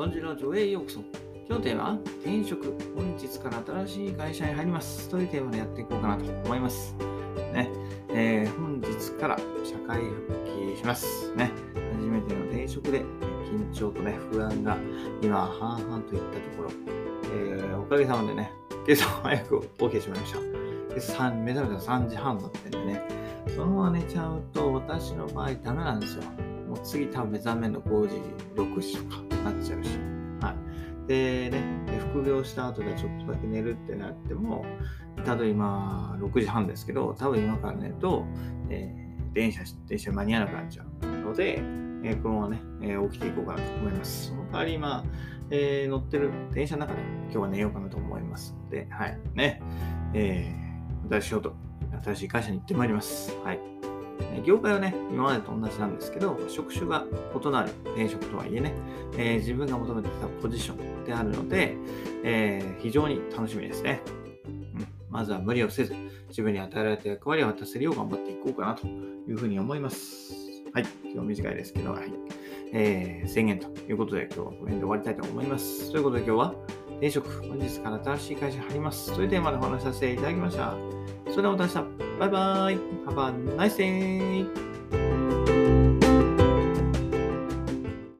豚汁の上へようこそ。今日のテーマは、転職、本日から新しい会社に入ります。というテーマでやっていこうかなと思います。ね、えー、本日から社会復帰します。ね、初めての転職で、緊張とね、不安が今、半々といったところ、えー、おかげさまでね、今朝早く起きてしまいました。で目覚めたら3時半だったんでね、そのまま寝ちゃうと、私の場合ダメなんですよ。もう次多分目覚めの5時、6時とか。でね、副業した後でちょっとだけ寝るってなっても、ただ今6時半ですけど、多分今から寝ると、えー、電車、電車間に合わなくなっちゃうので、えー、このままね、えー、起きていこうかなと思います。その代わり今、えー、乗ってる電車の中で今日は寝ようかなと思いますので、はい。ね、えー、新しい仕事、新しい会社に行ってまいります。はい。業界はね、今までと同じなんですけど、職種が異なる転職とはいえね、えー、自分が求めてきたポジションであるので、えー、非常に楽しみですね、うん。まずは無理をせず、自分に与えられた役割を果たせるよう頑張っていこうかなというふうに思います。はい、今日短いですけど、はい。えー、宣言ということで今日はこの辺で終わりたいと思います。ということで今日は転職、本日から新しい会社に入ります。というテーマでお話しさせていただきました。それではまた明日。バイバイ。Have a nice day.